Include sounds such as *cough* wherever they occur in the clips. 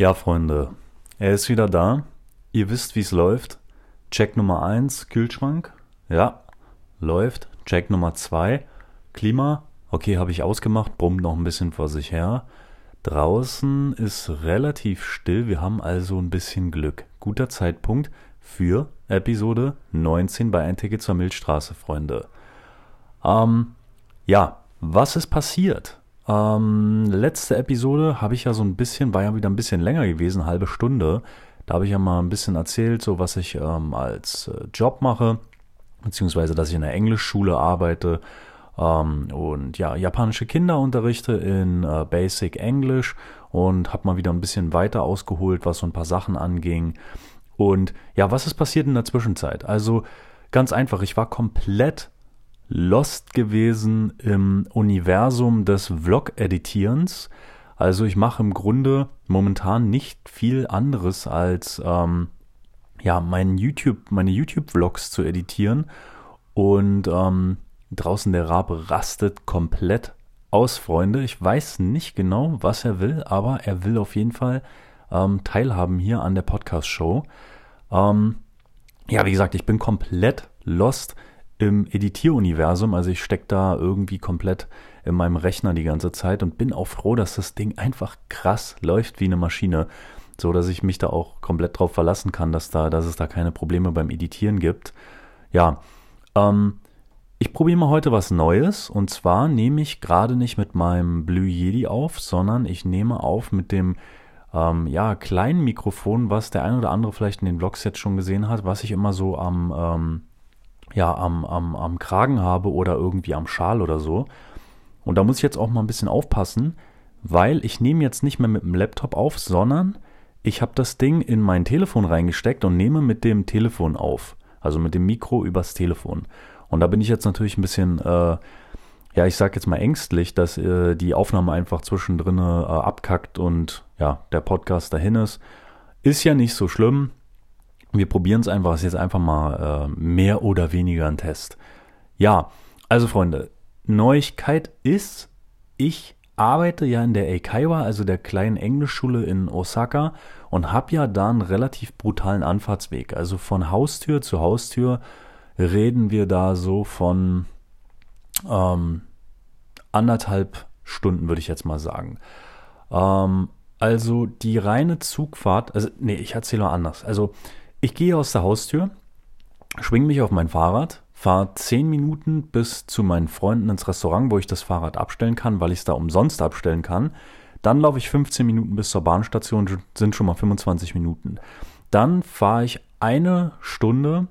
Ja, Freunde, er ist wieder da. Ihr wisst, wie es läuft. Check Nummer 1, Kühlschrank. Ja, läuft. Check Nummer 2, Klima. Okay, habe ich ausgemacht, brummt noch ein bisschen vor sich her. Draußen ist relativ still, wir haben also ein bisschen Glück. Guter Zeitpunkt für Episode 19 bei Ein Ticket zur Milchstraße, Freunde. Ähm, ja, was ist passiert? Ähm, letzte Episode habe ich ja so ein bisschen, war ja wieder ein bisschen länger gewesen, halbe Stunde. Da habe ich ja mal ein bisschen erzählt, so was ich ähm, als äh, Job mache, beziehungsweise dass ich in der Englischschule arbeite ähm, und ja, japanische Kinder unterrichte in äh, Basic English und habe mal wieder ein bisschen weiter ausgeholt, was so ein paar Sachen anging. Und ja, was ist passiert in der Zwischenzeit? Also ganz einfach, ich war komplett lost gewesen im Universum des Vlog-Editierens. Also ich mache im Grunde momentan nicht viel anderes als ähm, ja, mein YouTube, meine YouTube-Vlogs zu editieren. Und ähm, draußen der Rabe rastet komplett aus, Freunde. Ich weiß nicht genau, was er will, aber er will auf jeden Fall ähm, teilhaben hier an der Podcast-Show. Ähm, ja, wie gesagt, ich bin komplett lost im Editieruniversum. Also ich stecke da irgendwie komplett in meinem Rechner die ganze Zeit und bin auch froh, dass das Ding einfach krass läuft wie eine Maschine. So dass ich mich da auch komplett drauf verlassen kann, dass da, dass es da keine Probleme beim Editieren gibt. Ja, ähm, ich probiere mal heute was Neues und zwar nehme ich gerade nicht mit meinem Blue Yeti auf, sondern ich nehme auf mit dem ähm, ja, kleinen Mikrofon, was der ein oder andere vielleicht in den Vlogs jetzt schon gesehen hat, was ich immer so am ähm, ja, am, am, am Kragen habe oder irgendwie am Schal oder so. Und da muss ich jetzt auch mal ein bisschen aufpassen, weil ich nehme jetzt nicht mehr mit dem Laptop auf, sondern ich habe das Ding in mein Telefon reingesteckt und nehme mit dem Telefon auf. Also mit dem Mikro übers Telefon. Und da bin ich jetzt natürlich ein bisschen, äh, ja, ich sag jetzt mal ängstlich, dass äh, die Aufnahme einfach zwischendrin äh, abkackt und ja, der Podcast dahin ist. Ist ja nicht so schlimm. Wir probieren es einfach, es ist jetzt einfach mal äh, mehr oder weniger ein Test. Ja, also Freunde, Neuigkeit ist, ich arbeite ja in der Eikaiwa, also der kleinen Englischschule in Osaka und habe ja da einen relativ brutalen Anfahrtsweg. Also von Haustür zu Haustür reden wir da so von ähm, anderthalb Stunden, würde ich jetzt mal sagen. Ähm, also die reine Zugfahrt, also nee, ich erzähle mal anders. Also ich gehe aus der Haustür, schwing mich auf mein Fahrrad, fahre 10 Minuten bis zu meinen Freunden ins Restaurant, wo ich das Fahrrad abstellen kann, weil ich es da umsonst abstellen kann. Dann laufe ich 15 Minuten bis zur Bahnstation, sind schon mal 25 Minuten. Dann fahre ich eine Stunde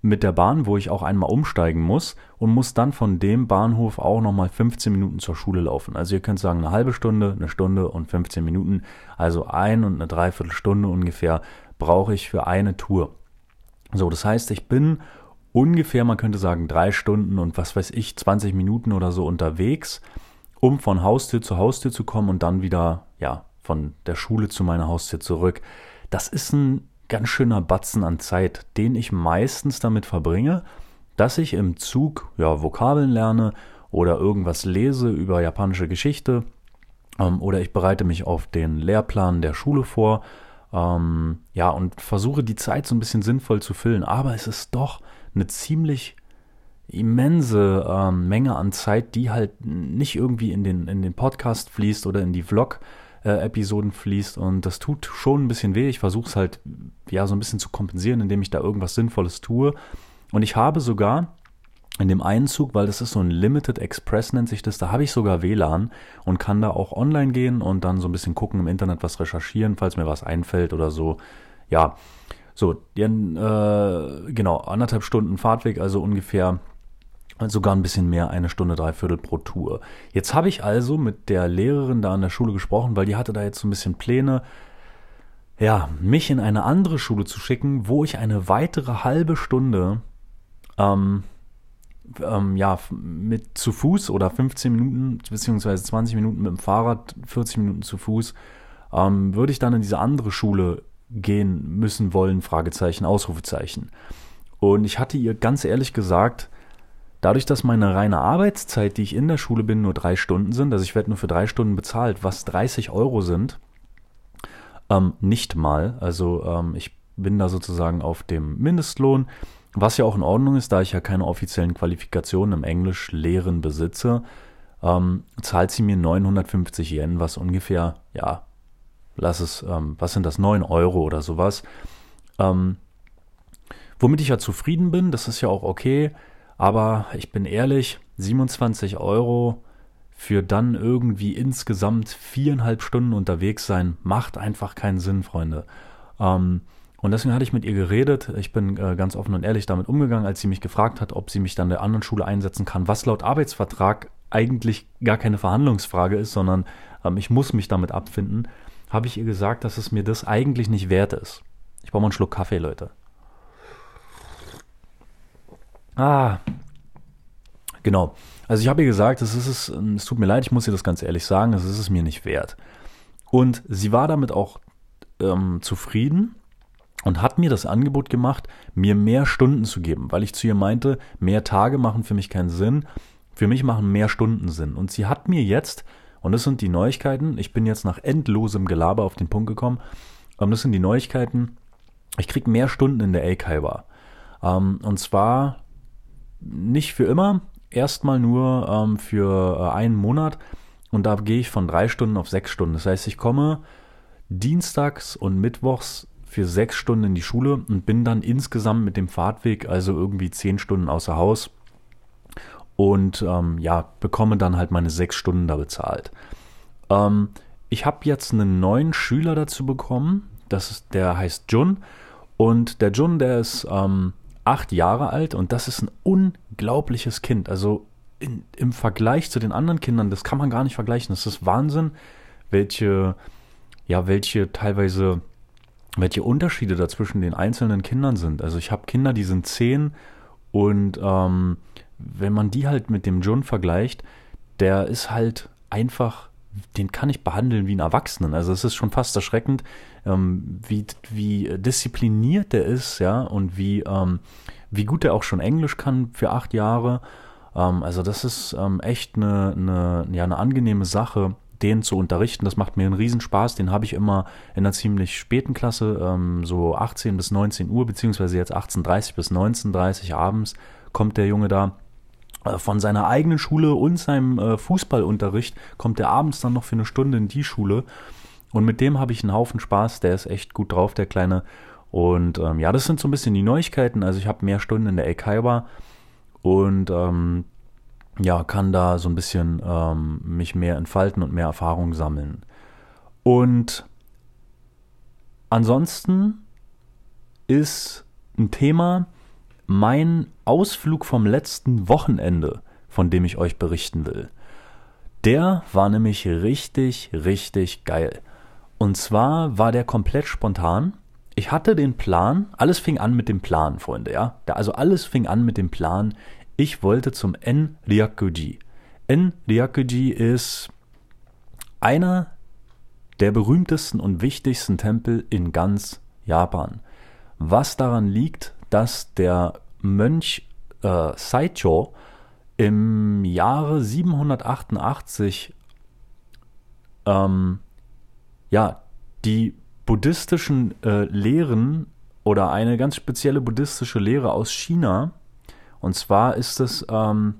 mit der Bahn, wo ich auch einmal umsteigen muss und muss dann von dem Bahnhof auch nochmal 15 Minuten zur Schule laufen. Also ihr könnt sagen eine halbe Stunde, eine Stunde und 15 Minuten, also ein und eine Dreiviertelstunde ungefähr brauche ich für eine Tour. So, das heißt, ich bin ungefähr, man könnte sagen, drei Stunden und was weiß ich, 20 Minuten oder so unterwegs, um von Haustür zu Haustür zu kommen und dann wieder, ja, von der Schule zu meiner Haustür zurück. Das ist ein ganz schöner Batzen an Zeit, den ich meistens damit verbringe, dass ich im Zug, ja, Vokabeln lerne oder irgendwas lese über japanische Geschichte ähm, oder ich bereite mich auf den Lehrplan der Schule vor ähm, ja, und versuche die Zeit so ein bisschen sinnvoll zu füllen. Aber es ist doch eine ziemlich immense ähm, Menge an Zeit, die halt nicht irgendwie in den, in den Podcast fließt oder in die Vlog-Episoden äh, fließt. Und das tut schon ein bisschen weh. Ich versuche es halt ja so ein bisschen zu kompensieren, indem ich da irgendwas Sinnvolles tue. Und ich habe sogar in dem einen Zug, weil das ist so ein Limited Express nennt sich das, da habe ich sogar WLAN und kann da auch online gehen und dann so ein bisschen gucken im Internet, was recherchieren, falls mir was einfällt oder so. Ja, so, den, äh, genau, anderthalb Stunden Fahrtweg, also ungefähr sogar ein bisschen mehr, eine Stunde, dreiviertel pro Tour. Jetzt habe ich also mit der Lehrerin da an der Schule gesprochen, weil die hatte da jetzt so ein bisschen Pläne, ja, mich in eine andere Schule zu schicken, wo ich eine weitere halbe Stunde ähm, ähm, ja, mit zu Fuß oder 15 Minuten beziehungsweise 20 Minuten mit dem Fahrrad, 40 Minuten zu Fuß, ähm, würde ich dann in diese andere Schule gehen müssen wollen, Fragezeichen, Ausrufezeichen. Und ich hatte ihr ganz ehrlich gesagt, dadurch, dass meine reine Arbeitszeit, die ich in der Schule bin, nur drei Stunden sind, also ich werde nur für drei Stunden bezahlt, was 30 Euro sind, Ähm, nicht mal. Also ähm, ich bin da sozusagen auf dem Mindestlohn, was ja auch in Ordnung ist, da ich ja keine offiziellen Qualifikationen im Englisch-Lehren besitze. Ähm, zahlt sie mir 950 Yen, was ungefähr, ja, lass es, ähm, was sind das, 9 Euro oder sowas. Ähm, womit ich ja zufrieden bin, das ist ja auch okay, aber ich bin ehrlich, 27 Euro für dann irgendwie insgesamt viereinhalb Stunden unterwegs sein, macht einfach keinen Sinn, Freunde. Ähm, und deswegen hatte ich mit ihr geredet. Ich bin äh, ganz offen und ehrlich damit umgegangen, als sie mich gefragt hat, ob sie mich dann der anderen Schule einsetzen kann, was laut Arbeitsvertrag eigentlich gar keine Verhandlungsfrage ist, sondern ähm, ich muss mich damit abfinden, habe ich ihr gesagt, dass es mir das eigentlich nicht wert ist. Ich brauche mal einen Schluck Kaffee, Leute. Ah, genau. Also ich habe ihr gesagt, es, ist es, es tut mir leid, ich muss ihr das ganz ehrlich sagen, es ist es mir nicht wert. Und sie war damit auch ähm, zufrieden und hat mir das Angebot gemacht, mir mehr Stunden zu geben, weil ich zu ihr meinte, mehr Tage machen für mich keinen Sinn, für mich machen mehr Stunden Sinn. Und sie hat mir jetzt, und das sind die Neuigkeiten, ich bin jetzt nach endlosem Gelaber auf den Punkt gekommen, ähm, das sind die Neuigkeiten, ich kriege mehr Stunden in der Eikaiwa. Ähm, und zwar nicht für immer, erstmal nur ähm, für äh, einen Monat und da gehe ich von drei Stunden auf sechs Stunden. Das heißt, ich komme dienstags und mittwochs für sechs Stunden in die Schule und bin dann insgesamt mit dem Fahrtweg also irgendwie zehn Stunden außer Haus und ähm, ja, bekomme dann halt meine sechs Stunden da bezahlt. Ähm, ich habe jetzt einen neuen Schüler dazu bekommen, das ist, der heißt Jun und der Jun, der ist ähm, acht Jahre alt und das ist ein unglaubliches Kind. Also in, im Vergleich zu den anderen Kindern, das kann man gar nicht vergleichen. Das ist Wahnsinn, welche, ja, welche teilweise, welche Unterschiede da zwischen den einzelnen Kindern sind. Also ich habe Kinder, die sind zehn und ähm, wenn man die halt mit dem John vergleicht, der ist halt einfach, den kann ich behandeln wie einen Erwachsenen. Also es ist schon fast erschreckend, ähm, wie, wie diszipliniert der ist, ja, und wie, ähm, wie gut er auch schon Englisch kann für acht Jahre. Ähm, also das ist ähm, echt eine, eine, ja, eine angenehme Sache, den zu unterrichten. Das macht mir einen Riesenspaß. Den habe ich immer in einer ziemlich späten Klasse, ähm, so 18 bis 19 Uhr, beziehungsweise jetzt 18.30 bis 19.30 abends kommt der Junge da äh, von seiner eigenen Schule und seinem äh, Fußballunterricht kommt er abends dann noch für eine Stunde in die Schule. Und mit dem habe ich einen Haufen Spaß. Der ist echt gut drauf, der Kleine. Und ähm, ja, das sind so ein bisschen die Neuigkeiten. Also ich habe mehr Stunden in der Eikaiba und ähm, ja, kann da so ein bisschen ähm, mich mehr entfalten und mehr Erfahrung sammeln. Und ansonsten ist ein Thema mein Ausflug vom letzten Wochenende, von dem ich euch berichten will. Der war nämlich richtig, richtig geil. Und zwar war der komplett spontan. Ich hatte den Plan, alles fing an mit dem Plan, Freunde, ja. Also alles fing an mit dem Plan, ich wollte zum En-Ryakuji. En-Ryakuji ist einer der berühmtesten und wichtigsten Tempel in ganz Japan. Was daran liegt, dass der Mönch äh, Saicho im Jahre 788 ähm, ja, die buddhistischen äh, Lehren oder eine ganz spezielle buddhistische Lehre aus China. Und zwar ist es, ähm,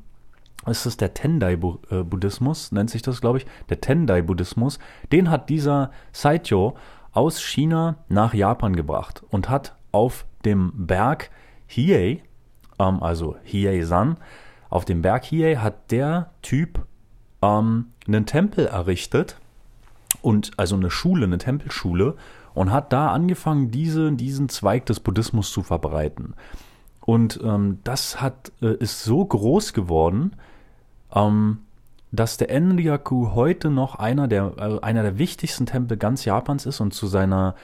ist es der Tendai-Buddhismus, nennt sich das, glaube ich. Der Tendai-Buddhismus. Den hat dieser Saityo aus China nach Japan gebracht und hat auf dem Berg Hiei, ähm, also Hiei-san, auf dem Berg Hiei hat der Typ ähm, einen Tempel errichtet und also eine Schule, eine Tempelschule und hat da angefangen, diese, diesen Zweig des Buddhismus zu verbreiten. Und ähm, das hat, äh, ist so groß geworden, ähm, dass der Enryaku heute noch einer der, äh, einer der wichtigsten Tempel ganz Japans ist und zu seiner,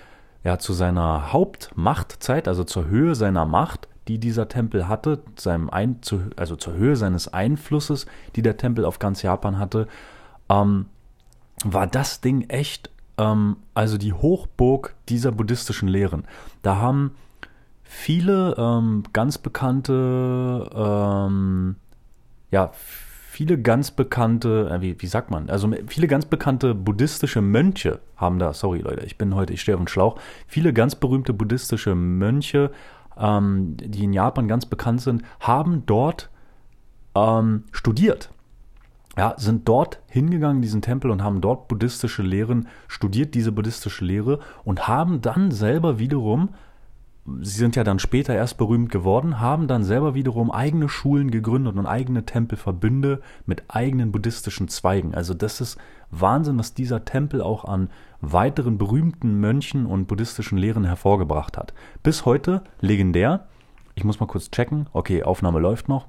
ja, zu seiner Hauptmachtzeit, also zur Höhe seiner Macht, die dieser Tempel hatte, seinem Ein, zu, also zur Höhe seines Einflusses, die der Tempel auf ganz Japan hatte, ähm, war das Ding echt, ähm, also die Hochburg dieser buddhistischen Lehren. Da haben viele ähm, ganz bekannte, ähm, ja, viele ganz bekannte, äh, wie, wie sagt man, also viele ganz bekannte buddhistische Mönche haben da, sorry Leute, ich bin heute, ich stehe auf dem Schlauch, viele ganz berühmte buddhistische Mönche, ähm, die in Japan ganz bekannt sind, haben dort ähm, studiert. Ja, sind dort hingegangen in diesen Tempel und haben dort buddhistische Lehren studiert, diese buddhistische Lehre und haben dann selber wiederum sie sind ja dann später erst berühmt geworden, haben dann selber wiederum eigene Schulen gegründet und eigene Tempelverbünde mit eigenen buddhistischen Zweigen. Also das ist Wahnsinn, was dieser Tempel auch an weiteren berühmten Mönchen und buddhistischen Lehren hervorgebracht hat. Bis heute legendär. Ich muss mal kurz checken. Okay, Aufnahme läuft noch.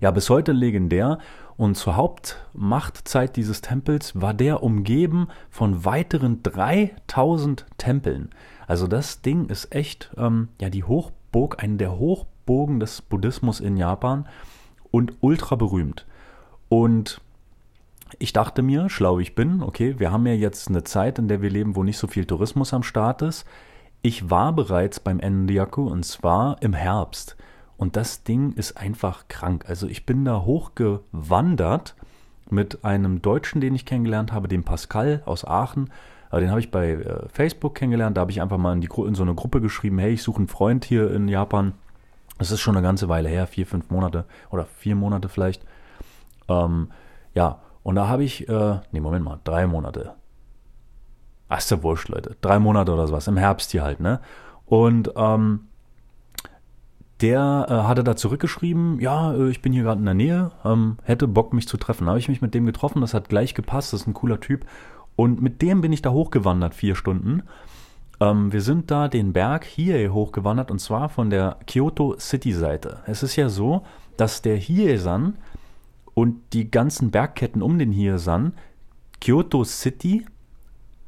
Ja, bis heute legendär. Und zur Hauptmachtzeit dieses Tempels war der umgeben von weiteren 3000 Tempeln. Also das Ding ist echt ähm, ja die Hochburg, eine der Hochburgen des Buddhismus in Japan und ultra berühmt. Und ich dachte mir, schlau ich bin, okay, wir haben ja jetzt eine Zeit, in der wir leben, wo nicht so viel Tourismus am Start ist. Ich war bereits beim Enryaku und zwar im Herbst. Und das Ding ist einfach krank. Also ich bin da hochgewandert mit einem Deutschen, den ich kennengelernt habe, dem Pascal aus Aachen. Äh, den habe ich bei äh, Facebook kennengelernt. Da habe ich einfach mal in, die, in so eine Gruppe geschrieben, hey, ich suche einen Freund hier in Japan. Das ist schon eine ganze Weile her, vier, fünf Monate oder vier Monate vielleicht. Ähm, ja, und da habe ich, äh, nee, Moment mal, drei Monate. Ach, ist ja wurscht, Leute. Drei Monate oder sowas, im Herbst hier halt, ne? Und ähm, der äh, hatte da zurückgeschrieben, ja, äh, ich bin hier gerade in der Nähe, ähm, hätte Bock, mich zu treffen. Da habe ich mich mit dem getroffen, das hat gleich gepasst, das ist ein cooler Typ. Und mit dem bin ich da hochgewandert, vier Stunden. Ähm, wir sind da den Berg hier hochgewandert und zwar von der Kyoto City Seite. Es ist ja so, dass der Hiesan und die ganzen Bergketten um den Hiesan Kyoto City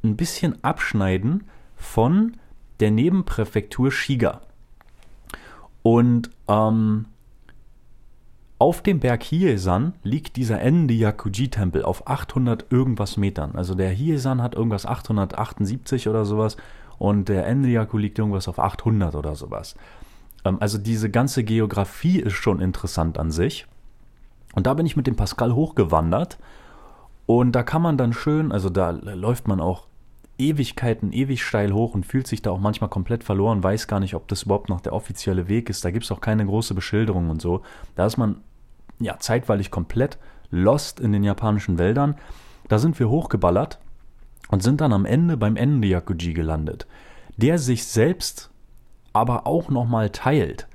ein bisschen abschneiden von der Nebenpräfektur Shiga. Und ähm, auf dem Berg Hiesan liegt dieser Enryakuji-Tempel auf 800 irgendwas Metern. Also der Hiesan hat irgendwas 878 oder sowas und der Enryaku liegt irgendwas auf 800 oder sowas. Ähm, also diese ganze Geografie ist schon interessant an sich. Und da bin ich mit dem Pascal hochgewandert und da kann man dann schön, also da läuft man auch Ewigkeiten, ewig steil hoch und fühlt sich da auch manchmal komplett verloren, weiß gar nicht, ob das überhaupt noch der offizielle Weg ist. Da gibt es auch keine große Beschilderung und so. Da ist man ja, zeitweilig komplett lost in den japanischen Wäldern. Da sind wir hochgeballert und sind dann am Ende beim Enryakuji gelandet, der sich selbst aber auch nochmal teilt.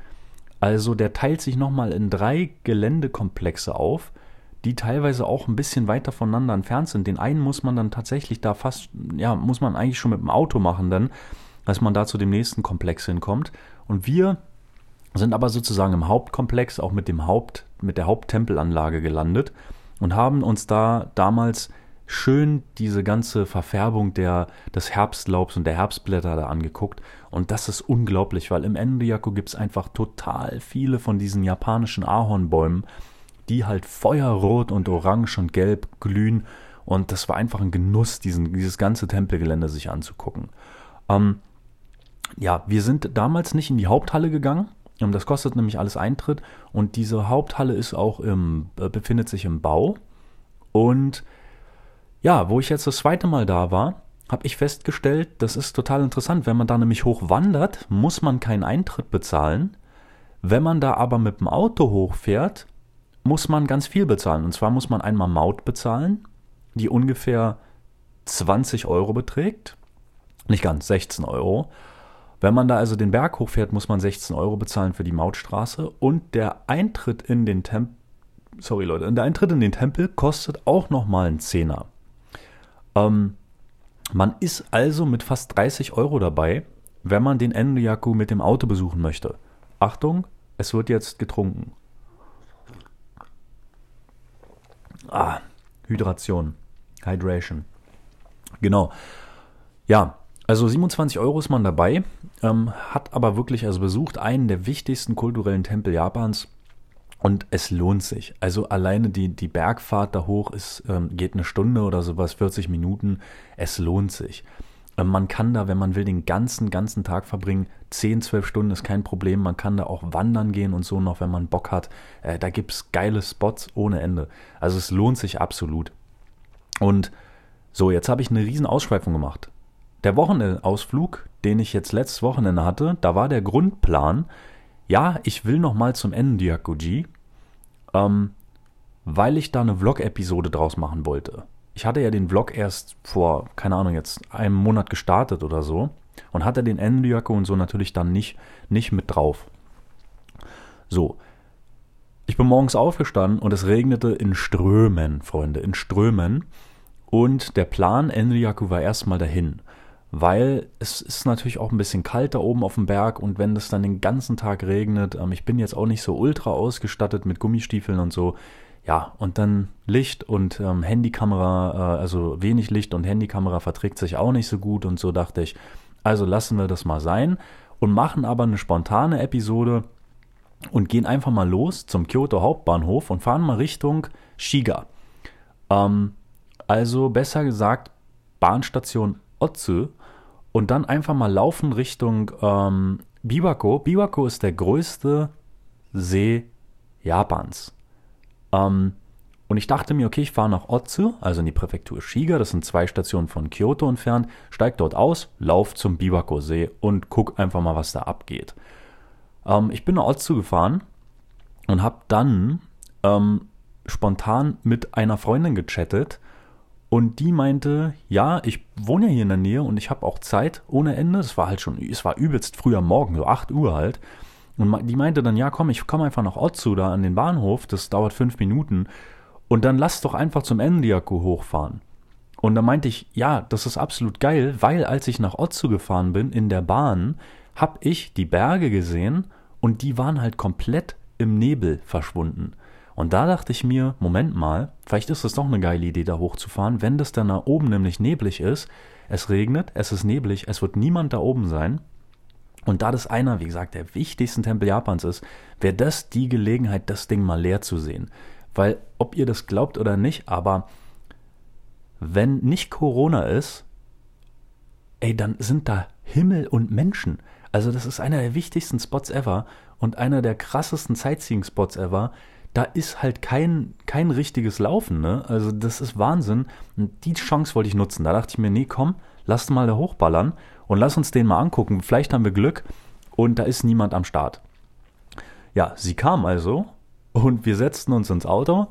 Also der teilt sich nochmal in drei Geländekomplexe auf, die teilweise auch ein bisschen weiter voneinander entfernt sind. Den einen muss man dann tatsächlich da fast, ja, muss man eigentlich schon mit dem Auto machen dann, dass man da zu dem nächsten Komplex hinkommt. Und wir sind aber sozusagen im Hauptkomplex, auch mit dem Haupt, mit der Haupttempelanlage gelandet und haben uns da damals schön diese ganze Verfärbung der, des Herbstlaubs und der Herbstblätter da angeguckt. Und das ist unglaublich, weil im Enryaku gibt es einfach total viele von diesen japanischen Ahornbäumen, die halt feuerrot und orange und gelb glühen. Und das war einfach ein Genuss, diesen, dieses ganze Tempelgelände sich anzugucken. Ähm, ja, wir sind damals nicht in die Haupthalle gegangen, das kostet nämlich alles Eintritt und diese Haupthalle ist auch im, äh, befindet sich im Bau. Und ja, wo ich jetzt das zweite Mal da war, habe ich festgestellt, das ist total interessant. Wenn man da nämlich hochwandert, muss man keinen Eintritt bezahlen. Wenn man da aber mit dem Auto hochfährt, muss man ganz viel bezahlen. Und zwar muss man einmal Maut bezahlen, die ungefähr 20 Euro beträgt. Nicht ganz, 16 Euro. Wenn man da also den Berg hochfährt, muss man 16 Euro bezahlen für die Mautstraße und der Eintritt in den Tempel, sorry Leute, der Eintritt in den Tempel kostet auch nochmal einen Zehner. Ähm, man ist also mit fast 30 Euro dabei, wenn man den Enryaku mit dem Auto besuchen möchte. Achtung, es wird jetzt getrunken. Ah, Hydration. Hydration. Genau. Ja, also 27 Euro ist man dabei, ähm, hat aber wirklich, also besucht einen der wichtigsten kulturellen Tempel Japans und es lohnt sich. Also alleine die, die Bergfahrt da hoch ist, ähm, geht eine Stunde oder sowas, 40 Minuten. Es lohnt sich. Ähm, man kann da, wenn man will, den ganzen, ganzen Tag verbringen. 10, 12 Stunden ist kein Problem. Man kann da auch wandern gehen und so noch, wenn man Bock hat. Äh, da gibt es geile Spots ohne Ende. Also es lohnt sich absolut. Und so, jetzt habe ich eine riesen Ausschweifung gemacht. Der Wochenendausflug, den ich jetzt letztes Wochenende hatte, da war der Grundplan, ja, ich will noch mal zum Endiakuji, ähm, weil ich da eine Vlog-Episode draus machen wollte ich hatte ja den Vlog erst vor, keine Ahnung, jetzt einem Monat gestartet oder so und hatte den Endiaco und so natürlich dann nicht, nicht mit drauf. So. Ich bin morgens aufgestanden und es regnete in Strömen, Freunde, in Strömen. Und der Plan Enriaku war erstmal dahin, weil es ist natürlich auch ein bisschen kalt da oben auf dem Berg und wenn es dann den ganzen Tag regnet, ähm, ich bin jetzt auch nicht so ultra ausgestattet mit Gummistiefeln und so, ja, und dann Licht und ähm, Handykamera, äh, also wenig Licht und Handykamera verträgt sich auch nicht so gut und so dachte ich, also lassen wir das mal sein und machen aber eine spontane Episode und gehen einfach mal los zum Kyoto Hauptbahnhof und fahren mal Richtung Shiga. Ähm, also besser gesagt Bahnstation Otsu und dann einfach mal laufen Richtung ähm, Biwako. Biwako ist der größte See Japans. Ähm, und ich dachte mir, okay, ich fahre nach Otsu, also in die Präfektur Shiga, das sind zwei Stationen von Kyoto entfernt, steig dort aus, lauf zum Biwako-See und guck einfach mal, was da abgeht. Ähm, ich bin nach Otsu gefahren und habe dann ähm, spontan mit einer Freundin gechattet und die meinte, ja, ich wohne ja hier in der Nähe und ich habe auch Zeit ohne Ende. Es war halt schon, es war übelst früh am Morgen, so 8 Uhr halt. Und die meinte dann, ja komm, ich komme einfach nach Otsu da an den Bahnhof, das dauert fünf Minuten. Und dann lass doch einfach zum Endiaku hochfahren. Und dann meinte ich, ja, das ist absolut geil, weil als ich nach Otsu gefahren bin in der Bahn, hab ich die Berge gesehen und die waren halt komplett im Nebel verschwunden. Und da dachte ich mir, Moment mal, vielleicht ist es doch eine geile Idee, da hochzufahren, wenn das dann da oben nämlich neblig ist. Es regnet, es ist neblig, es wird niemand da oben sein. Und da das einer, wie gesagt, der wichtigsten Tempel Japans ist, wäre das die Gelegenheit, das Ding mal leer zu sehen. Weil, ob ihr das glaubt oder nicht, aber wenn nicht Corona ist, ey, dann sind da Himmel und Menschen. Also das ist einer der wichtigsten Spots ever und einer der krassesten Sightseeing-Spots ever. Da ist halt kein, kein richtiges Laufen, ne? Also das ist Wahnsinn. Und die Chance wollte ich nutzen. Da dachte ich mir, nee, komm, lass mal da hochballern und lass uns den mal angucken. Vielleicht haben wir Glück und da ist niemand am Start. Ja, sie kam also und wir setzten uns ins Auto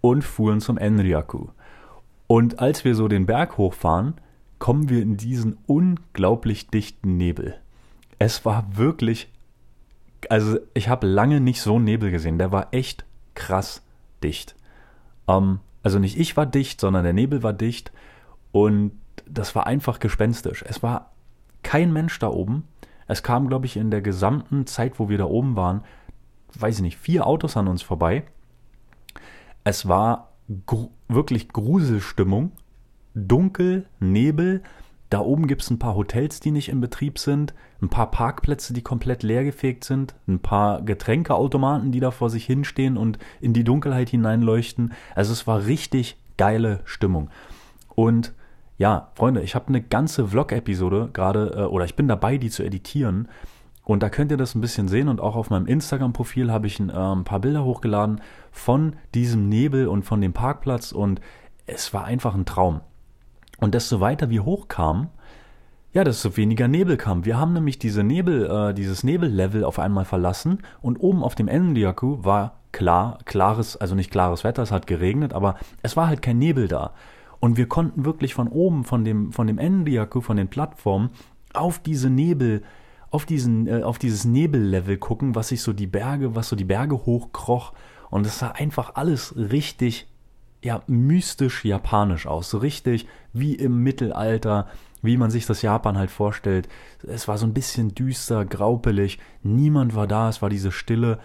und fuhren zum Enryaku. Und als wir so den Berg hochfahren, kommen wir in diesen unglaublich dichten Nebel. Es war wirklich, also ich habe lange nicht so einen Nebel gesehen. Der war echt krass dicht. Ähm, also nicht ich war dicht, sondern der Nebel war dicht und das war einfach gespenstisch. Es war kein Mensch da oben. Es kam, glaube ich, in der gesamten Zeit, wo wir da oben waren, weiß ich nicht, vier Autos an uns vorbei. Es war gr wirklich Gruselstimmung. Dunkel, Nebel. Da oben gibt es ein paar Hotels, die nicht in Betrieb sind, ein paar Parkplätze, die komplett leergefegt sind, ein paar Getränkeautomaten, die da vor sich hinstehen und in die Dunkelheit hineinleuchten. Also es war richtig geile Stimmung. Und ja, Freunde, ich habe eine ganze Vlog-Episode gerade, äh, oder ich bin dabei, die zu editieren. Und da könnt ihr das ein bisschen sehen. Und auch auf meinem Instagram-Profil habe ich ein, äh, ein paar Bilder hochgeladen von diesem Nebel und von dem Parkplatz. Und es war einfach ein Traum. Und desto weiter wir hochkamen, ja, desto weniger Nebel kam. Wir haben nämlich diese Nebel, äh, dieses Nebellevel auf einmal verlassen und oben auf dem Endiaku war klar, klares, also nicht klares Wetter, es hat geregnet, aber es war halt kein Nebel da. Und wir konnten wirklich von oben, von dem, von dem Endiaku, von den Plattformen, auf diese Nebel, auf diesen, äh, auf dieses Nebellevel gucken, was sich so die Berge, was so die Berge hochkroch. Und es sah einfach alles richtig, ja, mystisch japanisch aus. So richtig wie im Mittelalter, wie man sich das Japan halt vorstellt. Es war so ein bisschen düster, graupelig. Niemand war da, es war diese Stille.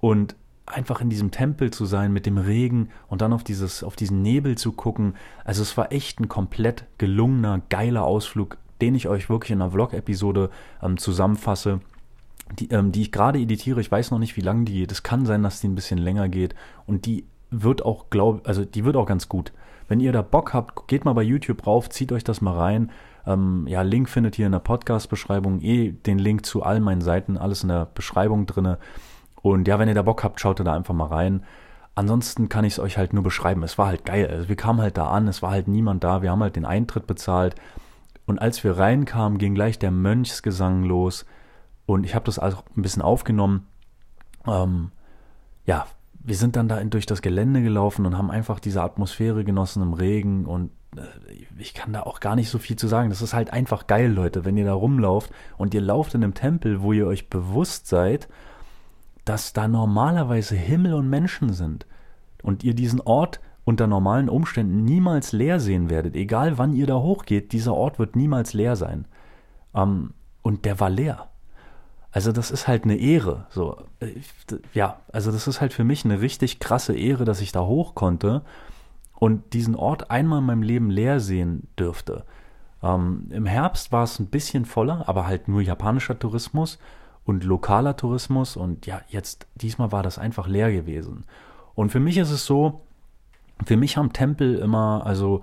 Und einfach in diesem Tempel zu sein mit dem Regen und dann auf dieses auf diesen Nebel zu gucken. Also es war echt ein komplett gelungener, geiler Ausflug, den ich euch wirklich in einer Vlog-Episode ähm, zusammenfasse, die, ähm, die ich gerade editiere. Ich weiß noch nicht, wie lange die geht. Es kann sein, dass die ein bisschen länger geht und die wird auch, glaub, also die wird auch ganz gut. Wenn ihr da Bock habt, geht mal bei YouTube rauf, zieht euch das mal rein. Ähm, ja, Link findet ihr in der Podcast-Beschreibung, eh den Link zu all meinen Seiten, alles in der Beschreibung drinne. Und ja, wenn ihr da Bock habt, schaut ihr da einfach mal rein. Ansonsten kann ich es euch halt nur beschreiben. Es war halt geil. Also wir kamen halt da an, es war halt niemand da. Wir haben halt den Eintritt bezahlt. Und als wir reinkamen, ging gleich der Mönchsgesang los. Und ich habe das auch ein bisschen aufgenommen. Ähm, ja, wir sind dann da durch das Gelände gelaufen und haben einfach diese Atmosphäre genossen im Regen. Und äh, ich kann da auch gar nicht so viel zu sagen. Das ist halt einfach geil, Leute, wenn ihr da rumlauft und ihr lauft in einem Tempel, wo ihr euch bewusst seid, dass da normalerweise Himmel und Menschen sind und ihr diesen Ort unter normalen Umständen niemals leer sehen werdet, egal wann ihr da hochgeht, dieser Ort wird niemals leer sein. Ähm, und der war leer. Also das ist halt eine Ehre. So, ja, also das ist halt für mich eine richtig krasse Ehre, dass ich da hoch konnte und diesen Ort einmal in meinem Leben leer sehen dürfte. Ähm, Im Herbst war es ein bisschen voller, aber halt nur japanischer Tourismus und lokaler Tourismus und ja, jetzt, diesmal war das einfach leer gewesen. Und für mich ist es so, für mich haben Tempel immer, also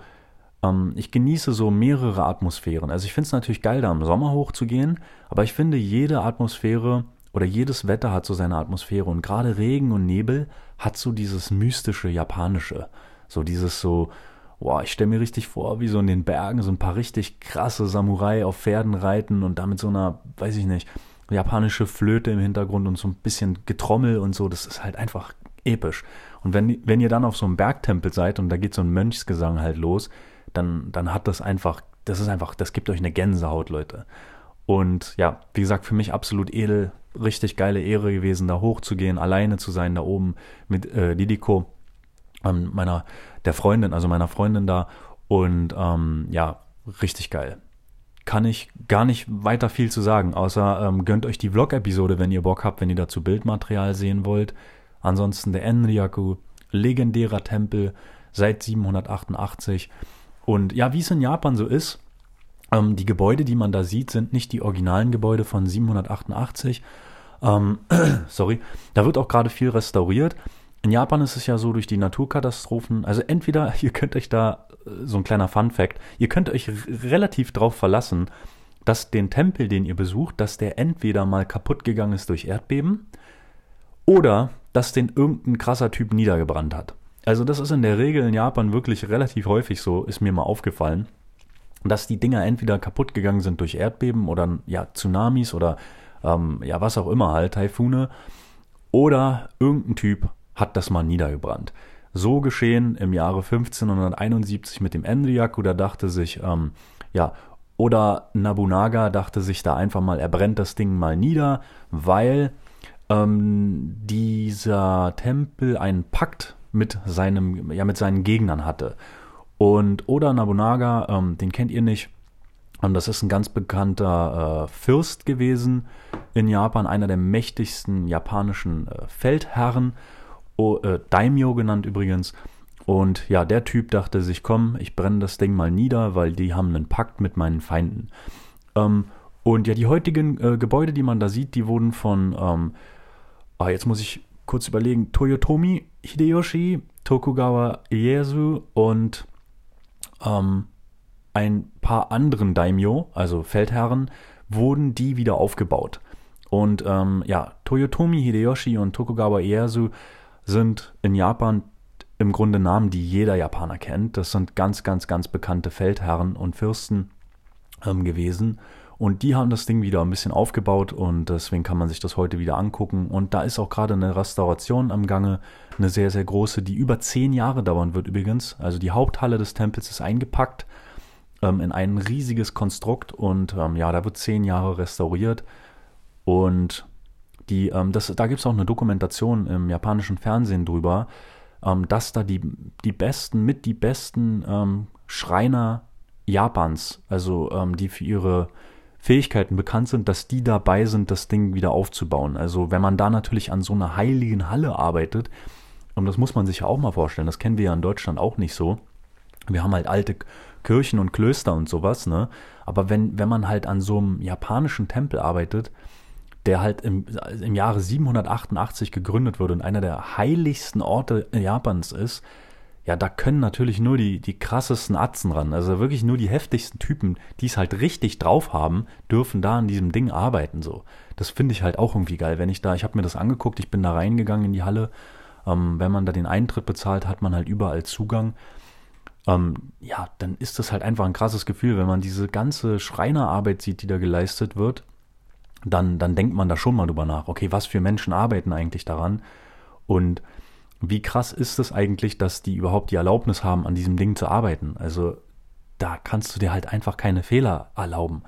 ähm, ich genieße so mehrere Atmosphären. Also ich finde es natürlich geil, da im Sommer hochzugehen, aber ich finde, jede Atmosphäre oder jedes Wetter hat so seine Atmosphäre und gerade Regen und Nebel hat so dieses mystische Japanische. So dieses so, boah, ich stelle mir richtig vor, wie so in den Bergen so ein paar richtig krasse Samurai auf Pferden reiten und damit so einer, weiß ich nicht, japanische Flöte im Hintergrund und so ein bisschen Getrommel und so, das ist halt einfach episch. Und wenn, wenn ihr dann auf so einem Bergtempel seid und da geht so ein Mönchsgesang halt los, dann, dann hat das einfach, das ist einfach, das gibt euch eine Gänsehaut, Leute. Und ja, wie gesagt, für mich absolut edel, richtig geile Ehre gewesen, da hochzugehen, alleine zu sein, da oben mit äh, Didiko, ähm, meiner, der Freundin, also meiner Freundin da. Und ähm, ja, richtig geil kann ich gar nicht weiter viel zu sagen, außer ähm, gönnt euch die Vlog-Episode, wenn ihr Bock habt, wenn ihr dazu Bildmaterial sehen wollt. Ansonsten der Enryaku, legendärer Tempel seit 788. Und ja, wie es in Japan so ist, ähm, die Gebäude, die man da sieht, sind nicht die originalen Gebäude von 788. Ähm, *clears throat* sorry, da wird auch gerade viel restauriert. In Japan ist es ja so durch die Naturkatastrophen, also entweder *laughs* ihr könnt euch da so ein kleiner Fun Fact. Ihr könnt euch relativ drauf verlassen, dass den Tempel, den ihr besucht, dass der entweder mal kaputt gegangen ist durch Erdbeben oder dass den irgendein krasser Typ niedergebrannt hat. Also das ist in der Regel in Japan wirklich relativ häufig so, ist mir mal aufgefallen, dass die Dinger entweder kaputt gegangen sind durch Erdbeben oder ja Tsunamis oder ähm, ja was auch immer halt Taifune oder irgendein Typ hat das mal niedergebrannt. So geschehen im Jahre 1571 mit dem Enryaku, da dachte sich, ähm, ja, oder Nabunaga dachte sich da einfach mal, er brennt das Ding mal nieder, weil ähm, dieser Tempel einen Pakt mit seinem, ja, mit seinen Gegnern hatte. Und Oda Nabunaga, ähm, den kennt ihr nicht, ähm, das ist ein ganz bekannter äh, Fürst gewesen in Japan, einer der mächtigsten japanischen äh, Feldherren oh, äh, Daimyo genannt übrigens. Und ja, der Typ dachte sich, komm, ich brenne das Ding mal nieder, weil die haben einen Pakt mit meinen Feinden. Ähm, und ja, die heutigen äh, Gebäude, die man da sieht, die wurden von, ähm, ah, jetzt muss ich kurz überlegen, Toyotomi Hideyoshi, Tokugawa Ieyasu und ähm, ein paar anderen Daimyo, also Feldherren, wurden die wieder aufgebaut. Und ähm, ja, Toyotomi Hideyoshi und Tokugawa Ieyasu sind in Japan im Grunde Namen, die jeder Japaner kennt. Das sind ganz, ganz, ganz bekannte Feldherren und Fürsten ähm, gewesen. Und die haben das Ding wieder ein bisschen aufgebaut und deswegen kann man sich das heute wieder angucken. Und da ist auch gerade eine Restauration am Gange, eine sehr, sehr große, die über zehn Jahre dauern wird übrigens. Also die Haupthalle des Tempels ist eingepackt ähm, in ein riesiges Konstrukt und ähm, ja, da wird zehn Jahre restauriert. Und die, ähm, das, da gibt es auch eine Dokumentation im japanischen Fernsehen drüber, ähm, dass da die, die besten, mit die besten ähm, Schreiner Japans, also ähm, die für ihre Fähigkeiten bekannt sind, dass die dabei sind, das Ding wieder aufzubauen. Also wenn man da natürlich an so einer heiligen Halle arbeitet, und das muss man sich ja auch mal vorstellen, das kennen wir ja in Deutschland auch nicht so. Wir haben halt alte Kirchen und Klöster und sowas, ne? Aber wenn, wenn man halt an so einem japanischen Tempel arbeitet, der halt im, im Jahre 788 gegründet wurde und einer der heiligsten Orte Japans ist, ja, da können natürlich nur die, die krassesten Atzen ran. Also wirklich nur die heftigsten Typen, die es halt richtig drauf haben, dürfen da an diesem Ding arbeiten. So. Das finde ich halt auch irgendwie geil. Wenn ich da, ich habe mir das angeguckt, ich bin da reingegangen in die Halle. Ähm, wenn man da den Eintritt bezahlt, hat man halt überall Zugang. Ähm, ja, dann ist das halt einfach ein krasses Gefühl, wenn man diese ganze Schreinerarbeit sieht, die da geleistet wird. Dann, dann denkt man da schon mal drüber nach. Okay, was für Menschen arbeiten eigentlich daran? Und wie krass ist es eigentlich, dass die überhaupt die Erlaubnis haben, an diesem Ding zu arbeiten? Also da kannst du dir halt einfach keine Fehler erlauben.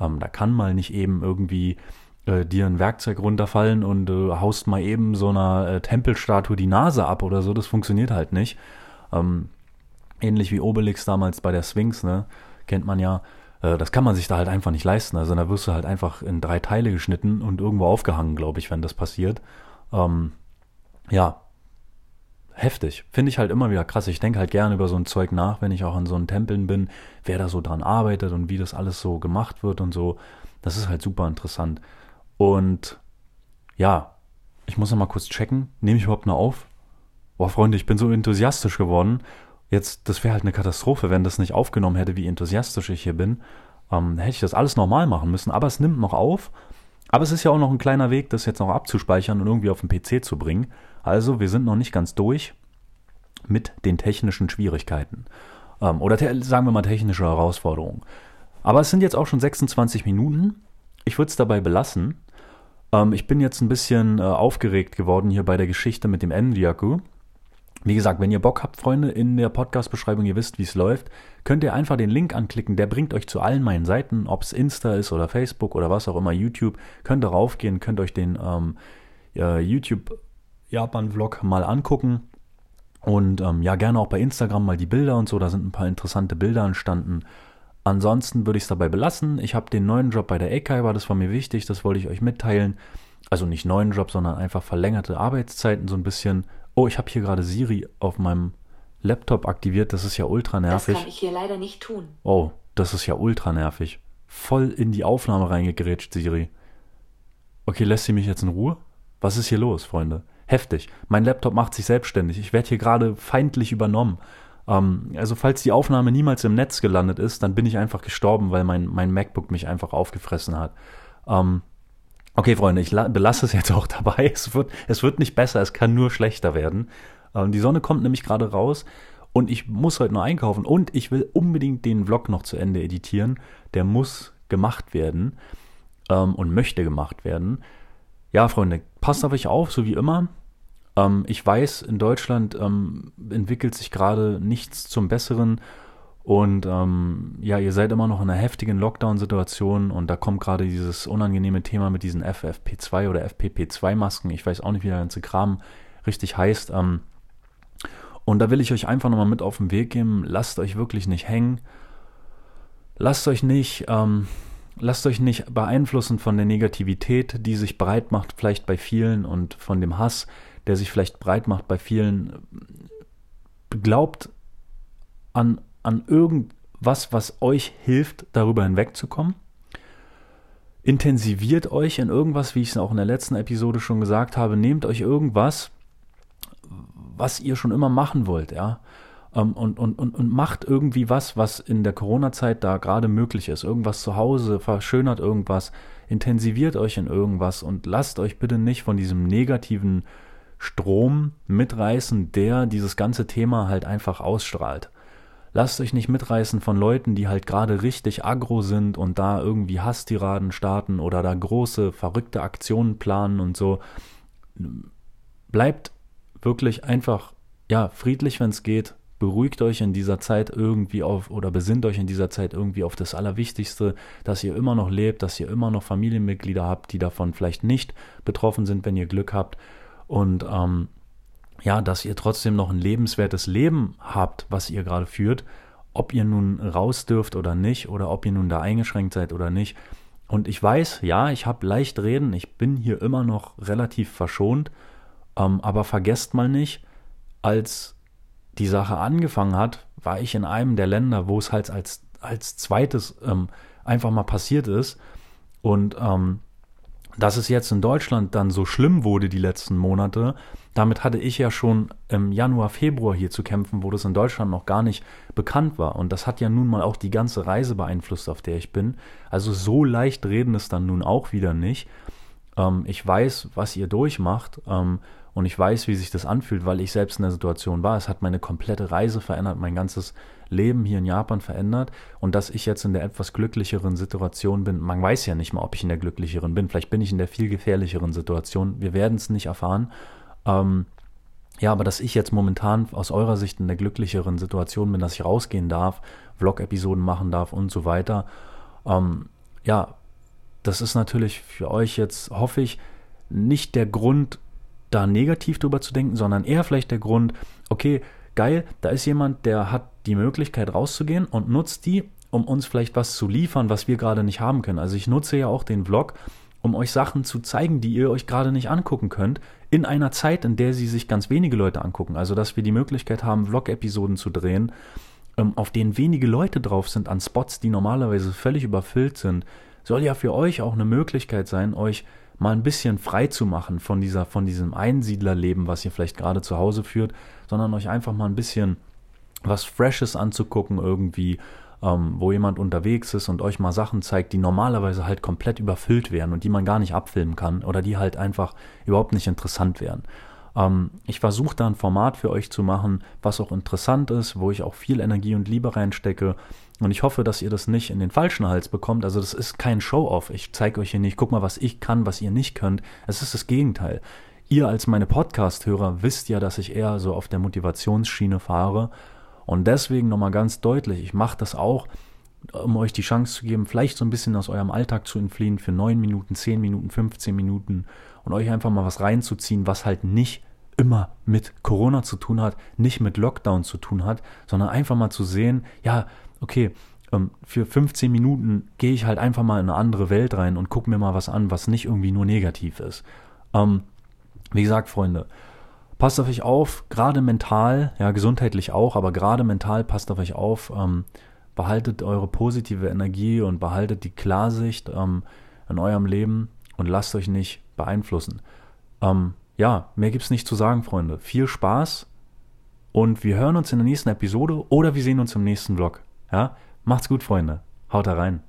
Ähm, da kann mal nicht eben irgendwie äh, dir ein Werkzeug runterfallen und äh, haust mal eben so einer äh, Tempelstatue die Nase ab oder so. Das funktioniert halt nicht. Ähm, ähnlich wie Obelix damals bei der Sphinx, ne? Kennt man ja. Äh, das kann man sich da halt einfach nicht leisten. Also da wirst du halt einfach in drei Teile geschnitten und irgendwo aufgehangen, glaube ich, wenn das passiert. Ähm, ja, heftig. Finde ich halt immer wieder krass. Ich denke halt gerne über so ein Zeug nach, wenn ich auch an so einen Tempeln bin, wer da so dran arbeitet und wie das alles so gemacht wird und so. Das ist halt super interessant. Und ja, ich muss noch mal kurz checken. Nehme ich überhaupt noch auf? Boah, Freunde, ich bin so enthusiastisch geworden. Jetzt, das wäre halt eine Katastrophe, wenn das nicht aufgenommen hätte, wie enthusiastisch ich hier bin. Ähm, hätte ich das alles normal machen müssen. Aber es nimmt noch auf. Aber es ist ja auch noch ein kleiner Weg, das jetzt noch abzuspeichern und irgendwie auf den PC zu bringen. Also wir sind noch nicht ganz durch mit den technischen Schwierigkeiten. Ähm, oder sagen wir mal technische Herausforderungen. Aber es sind jetzt auch schon 26 Minuten. Ich würde es dabei belassen. Ähm, ich bin jetzt ein bisschen äh, aufgeregt geworden hier bei der Geschichte mit dem Endiaku. Wie gesagt, wenn ihr Bock habt, Freunde, in der Podcast-Beschreibung, ihr wisst, wie es läuft, könnt ihr einfach den Link anklicken. Der bringt euch zu allen meinen Seiten, ob es Insta ist oder Facebook oder was auch immer, YouTube. Könnt ihr raufgehen, könnt euch den ähm, äh, YouTube Japan-Vlog mal angucken. Und ähm, ja, gerne auch bei Instagram mal die Bilder und so. Da sind ein paar interessante Bilder entstanden. Ansonsten würde ich es dabei belassen. Ich habe den neuen Job bei der Eikaiwa, das war mir wichtig, das wollte ich euch mitteilen. Also nicht neuen Job, sondern einfach verlängerte Arbeitszeiten, so ein bisschen. Oh, ich habe hier gerade Siri auf meinem Laptop aktiviert, das ist ja ultra nervig. Das kann ich hier leider nicht tun. Oh, das ist ja ultra nervig. Voll in die Aufnahme reingegrätscht, Siri. Okay, lässt sie mich jetzt in Ruhe? Was ist hier los, Freunde? Heftig. Mein Laptop macht sich selbstständig. Ich werde hier gerade feindlich übernommen. Ähm, also falls die Aufnahme niemals im Netz gelandet ist, dann bin ich einfach gestorben, weil mein, mein MacBook mich einfach aufgefressen hat. Ähm, okay, Freunde, ich belasse es jetzt auch *laughs* dabei. Es wird, es wird nicht besser, es kann nur schlechter werden. Ähm, die Sonne kommt nämlich gerade raus und ich muss heute noch einkaufen und ich will unbedingt den Vlog noch zu Ende editieren. Der muss gemacht werden ähm, und möchte gemacht werden. Ja, Freunde, passt auf euch auf, so wie immer. Ähm, ich weiß, in Deutschland ähm, entwickelt sich gerade nichts zum Besseren. Und ähm, ja, ihr seid immer noch in einer heftigen Lockdown-Situation und da kommt gerade dieses unangenehme Thema mit diesen FFP2 oder FPP2-Masken. Ich weiß auch nicht, wie der ganze Kram richtig heißt. Ähm, und da will ich euch einfach nochmal mit auf den Weg geben. Lasst euch wirklich nicht hängen. Lasst euch nicht ähm, Lasst euch nicht beeinflussen von der Negativität, die sich breit macht, vielleicht bei vielen, und von dem Hass, der sich vielleicht breit macht bei vielen. Glaubt an, an irgendwas, was euch hilft, darüber hinwegzukommen. Intensiviert euch in irgendwas, wie ich es auch in der letzten Episode schon gesagt habe. Nehmt euch irgendwas, was ihr schon immer machen wollt, ja und, und, und, und macht irgendwie was, was in der Corona-Zeit da gerade möglich ist. Irgendwas zu Hause, verschönert irgendwas, intensiviert euch in irgendwas und lasst euch bitte nicht von diesem negativen Strom mitreißen, der dieses ganze Thema halt einfach ausstrahlt. Lasst euch nicht mitreißen von Leuten, die halt gerade richtig aggro sind und da irgendwie Hasstiraden starten oder da große, verrückte Aktionen planen und so. Bleibt wirklich einfach, ja, friedlich, wenn es geht beruhigt euch in dieser Zeit irgendwie auf oder besinnt euch in dieser Zeit irgendwie auf das Allerwichtigste, dass ihr immer noch lebt, dass ihr immer noch Familienmitglieder habt, die davon vielleicht nicht betroffen sind, wenn ihr Glück habt und ähm, ja, dass ihr trotzdem noch ein lebenswertes Leben habt, was ihr gerade führt, ob ihr nun raus dürft oder nicht oder ob ihr nun da eingeschränkt seid oder nicht. Und ich weiß, ja, ich habe leicht reden, ich bin hier immer noch relativ verschont, ähm, aber vergesst mal nicht, als die Sache angefangen hat, war ich in einem der Länder, wo es halt als, als zweites ähm, einfach mal passiert ist. Und ähm, dass es jetzt in Deutschland dann so schlimm wurde die letzten Monate, damit hatte ich ja schon im Januar, Februar hier zu kämpfen, wo das in Deutschland noch gar nicht bekannt war. Und das hat ja nun mal auch die ganze Reise beeinflusst, auf der ich bin. Also so leicht reden es dann nun auch wieder nicht. Ähm, ich weiß, was ihr durchmacht. Ähm, und ich weiß, wie sich das anfühlt, weil ich selbst in der Situation war. Es hat meine komplette Reise verändert, mein ganzes Leben hier in Japan verändert. Und dass ich jetzt in der etwas glücklicheren Situation bin, man weiß ja nicht mal, ob ich in der glücklicheren bin. Vielleicht bin ich in der viel gefährlicheren Situation. Wir werden es nicht erfahren. Ähm, ja, aber dass ich jetzt momentan aus eurer Sicht in der glücklicheren Situation bin, dass ich rausgehen darf, Vlog-Episoden machen darf und so weiter. Ähm, ja, das ist natürlich für euch jetzt, hoffe ich, nicht der Grund, da negativ drüber zu denken, sondern eher vielleicht der Grund, okay, geil, da ist jemand, der hat die Möglichkeit rauszugehen und nutzt die, um uns vielleicht was zu liefern, was wir gerade nicht haben können. Also ich nutze ja auch den Vlog, um euch Sachen zu zeigen, die ihr euch gerade nicht angucken könnt, in einer Zeit, in der sie sich ganz wenige Leute angucken. Also dass wir die Möglichkeit haben, Vlog-Episoden zu drehen, ähm, auf denen wenige Leute drauf sind, an Spots, die normalerweise völlig überfüllt sind, soll ja für euch auch eine Möglichkeit sein, euch mal ein bisschen frei zu machen von dieser, von diesem Einsiedlerleben, was ihr vielleicht gerade zu Hause führt, sondern euch einfach mal ein bisschen was Freshes anzugucken irgendwie, ähm, wo jemand unterwegs ist und euch mal Sachen zeigt, die normalerweise halt komplett überfüllt wären und die man gar nicht abfilmen kann oder die halt einfach überhaupt nicht interessant wären. Ähm, ich versuche da ein Format für euch zu machen, was auch interessant ist, wo ich auch viel Energie und Liebe reinstecke. Und ich hoffe, dass ihr das nicht in den falschen Hals bekommt. Also das ist kein Show-off. Ich zeige euch hier nicht, guck mal, was ich kann, was ihr nicht könnt. Es ist das Gegenteil. Ihr als meine Podcast-Hörer wisst ja, dass ich eher so auf der Motivationsschiene fahre. Und deswegen nochmal ganz deutlich, ich mache das auch, um euch die Chance zu geben, vielleicht so ein bisschen aus eurem Alltag zu entfliehen für 9 Minuten, 10 Minuten, 15 Minuten und euch einfach mal was reinzuziehen, was halt nicht immer mit Corona zu tun hat, nicht mit Lockdown zu tun hat, sondern einfach mal zu sehen, ja, okay, ähm, für 15 Minuten gehe ich halt einfach mal in eine andere Welt rein und gucke mir mal was an, was nicht irgendwie nur negativ ist. Ähm, wie gesagt, Freunde, passt auf euch auf, gerade mental, ja, gesundheitlich auch, aber gerade mental passt auf euch auf, ähm, behaltet eure positive Energie und behaltet die Klarsicht ähm, in eurem Leben und lasst euch nicht beeinflussen. Ähm, ja, mehr gibt's nicht zu sagen, Freunde. Viel Spaß und wir hören uns in der nächsten Episode oder wir sehen uns im nächsten Vlog. Ja, macht's gut, Freunde. Haut da rein.